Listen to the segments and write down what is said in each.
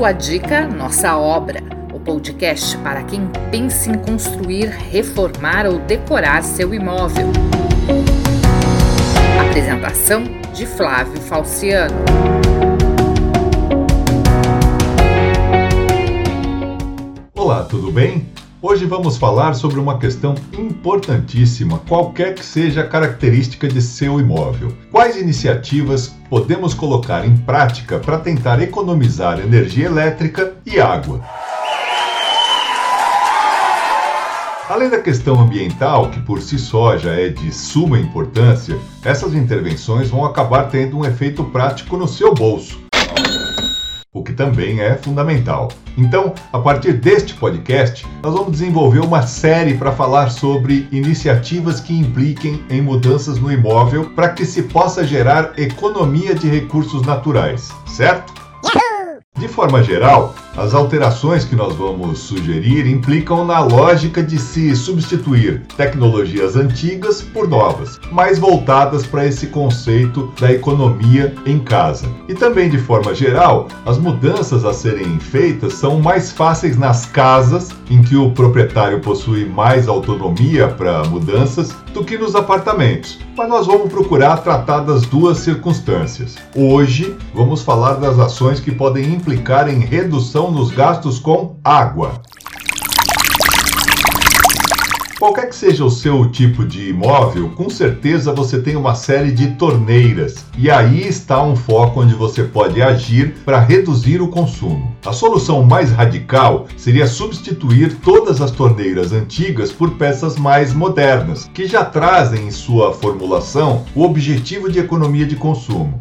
Sua dica, nossa obra. O podcast para quem pensa em construir, reformar ou decorar seu imóvel. Apresentação de Flávio Falciano. Olá, tudo bem? Hoje vamos falar sobre uma questão importantíssima, qualquer que seja a característica de seu imóvel. Quais iniciativas podemos colocar em prática para tentar economizar energia elétrica e água? Além da questão ambiental, que por si só já é de suma importância, essas intervenções vão acabar tendo um efeito prático no seu bolso o que também é fundamental. Então, a partir deste podcast, nós vamos desenvolver uma série para falar sobre iniciativas que impliquem em mudanças no imóvel para que se possa gerar economia de recursos naturais, certo? De forma geral, as alterações que nós vamos sugerir implicam na lógica de se substituir tecnologias antigas por novas, mais voltadas para esse conceito da economia em casa. E também, de forma geral, as mudanças a serem feitas são mais fáceis nas casas, em que o proprietário possui mais autonomia para mudanças, do que nos apartamentos. Mas nós vamos procurar tratar das duas circunstâncias. Hoje, vamos falar das ações que podem implicar em redução nos gastos com água. Qualquer que seja o seu tipo de imóvel, com certeza você tem uma série de torneiras. E aí está um foco onde você pode agir para reduzir o consumo. A solução mais radical seria substituir todas as torneiras antigas por peças mais modernas, que já trazem em sua formulação o objetivo de economia de consumo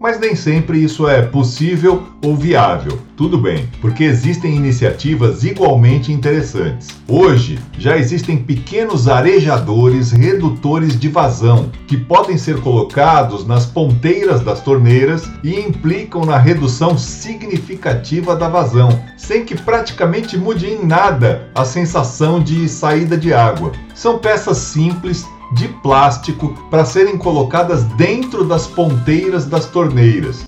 mas nem sempre isso é possível ou viável. Tudo bem, porque existem iniciativas igualmente interessantes. Hoje já existem pequenos arejadores redutores de vazão que podem ser colocados nas ponteiras das torneiras e implicam na redução significativa da vazão, sem que praticamente mude em nada a sensação de saída de água. São peças simples de plástico para serem colocadas dentro das ponteiras das torneiras.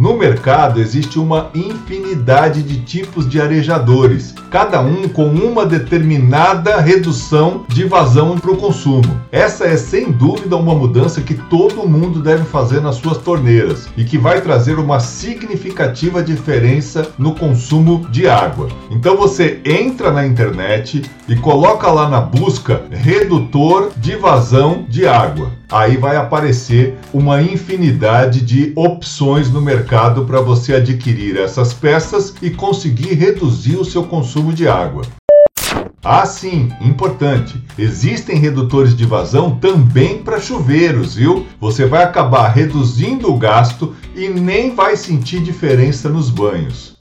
No mercado existe uma infinidade de tipos de arejadores, cada um com uma determinada redução de vazão para o consumo. Essa é sem dúvida uma mudança que todo mundo deve fazer nas suas torneiras e que vai trazer uma significativa diferença no consumo de água. Então você entra na internet e coloca lá na busca redutor de vazão de água aí vai aparecer uma infinidade de opções no mercado para você adquirir essas peças e conseguir reduzir o seu consumo de água. Ah, sim, importante. Existem redutores de vazão também para chuveiros, viu? Você vai acabar reduzindo o gasto e nem vai sentir diferença nos banhos.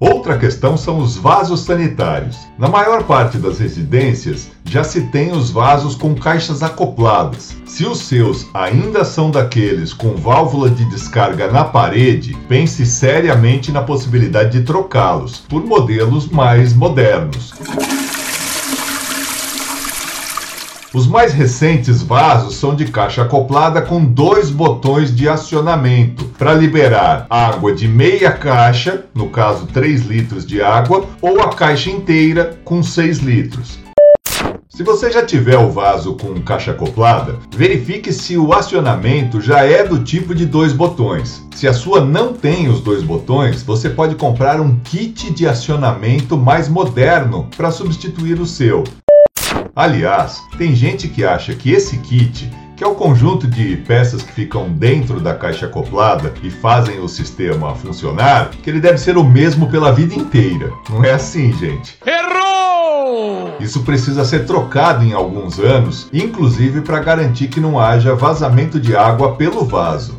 Outra questão são os vasos sanitários. Na maior parte das residências já se tem os vasos com caixas acopladas. Se os seus ainda são daqueles com válvula de descarga na parede, pense seriamente na possibilidade de trocá-los por modelos mais modernos. Os mais recentes vasos são de caixa acoplada com dois botões de acionamento para liberar água de meia caixa, no caso 3 litros de água, ou a caixa inteira com 6 litros. Se você já tiver o vaso com caixa acoplada, verifique se o acionamento já é do tipo de dois botões. Se a sua não tem os dois botões, você pode comprar um kit de acionamento mais moderno para substituir o seu. Aliás, tem gente que acha que esse kit, que é o conjunto de peças que ficam dentro da caixa acoplada e fazem o sistema funcionar, que ele deve ser o mesmo pela vida inteira. Não é assim, gente. Errou! Isso precisa ser trocado em alguns anos, inclusive para garantir que não haja vazamento de água pelo vaso.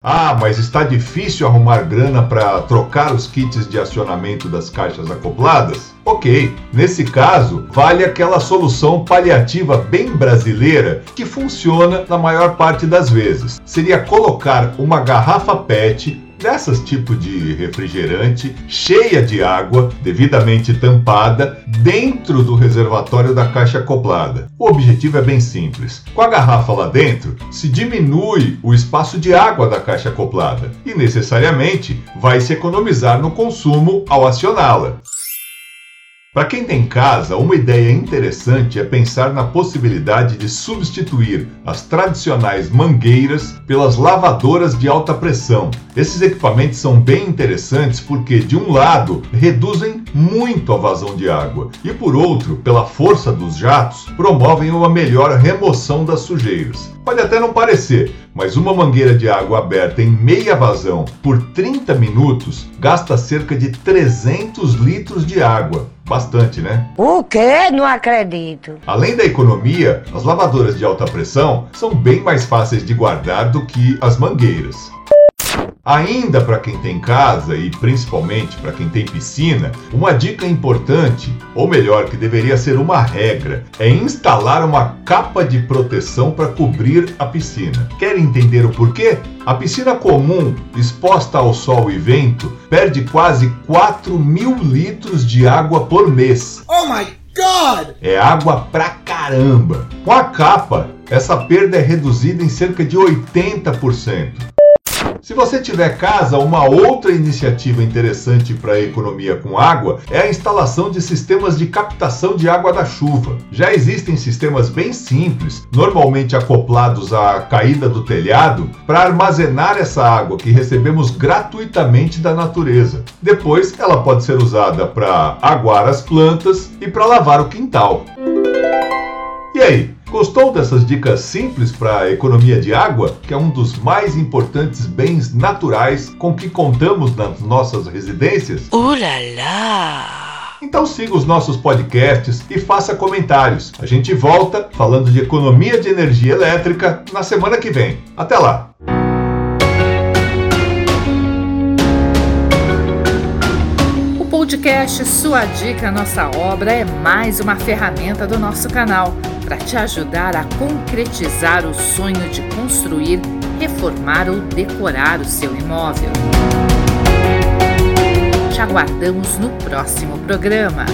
Ah, mas está difícil arrumar grana para trocar os kits de acionamento das caixas acopladas? Ok, nesse caso, vale aquela solução paliativa bem brasileira que funciona na maior parte das vezes. Seria colocar uma garrafa PET dessas tipo de refrigerante, cheia de água, devidamente tampada, dentro do reservatório da caixa acoplada. O objetivo é bem simples. Com a garrafa lá dentro, se diminui o espaço de água da caixa acoplada e necessariamente vai se economizar no consumo ao acioná-la. Para quem tem casa, uma ideia interessante é pensar na possibilidade de substituir as tradicionais mangueiras pelas lavadoras de alta pressão. Esses equipamentos são bem interessantes porque, de um lado, reduzem muito a vazão de água e, por outro, pela força dos jatos, promovem uma melhor remoção das sujeiras. Pode até não parecer, mas uma mangueira de água aberta em meia vazão por 30 minutos gasta cerca de 300 litros de água. Bastante, né? O quê? Não acredito. Além da economia, as lavadoras de alta pressão são bem mais fáceis de guardar do que as mangueiras. Ainda para quem tem casa e principalmente para quem tem piscina, uma dica importante, ou melhor, que deveria ser uma regra, é instalar uma capa de proteção para cobrir a piscina. Quer entender o porquê? A piscina comum, exposta ao sol e vento, perde quase 4 mil litros de água por mês. Oh my God! É água pra caramba! Com a capa, essa perda é reduzida em cerca de 80%. Se você tiver casa, uma outra iniciativa interessante para a economia com água é a instalação de sistemas de captação de água da chuva. Já existem sistemas bem simples, normalmente acoplados à caída do telhado, para armazenar essa água que recebemos gratuitamente da natureza. Depois, ela pode ser usada para aguar as plantas e para lavar o quintal. E aí, Gostou dessas dicas simples para a economia de água, que é um dos mais importantes bens naturais com que contamos nas nossas residências? Ulala! Então siga os nossos podcasts e faça comentários. A gente volta falando de economia de energia elétrica na semana que vem. Até lá! O podcast Sua Dica Nossa Obra é mais uma ferramenta do nosso canal para te ajudar a concretizar o sonho de construir, reformar ou decorar o seu imóvel. Te aguardamos no próximo programa.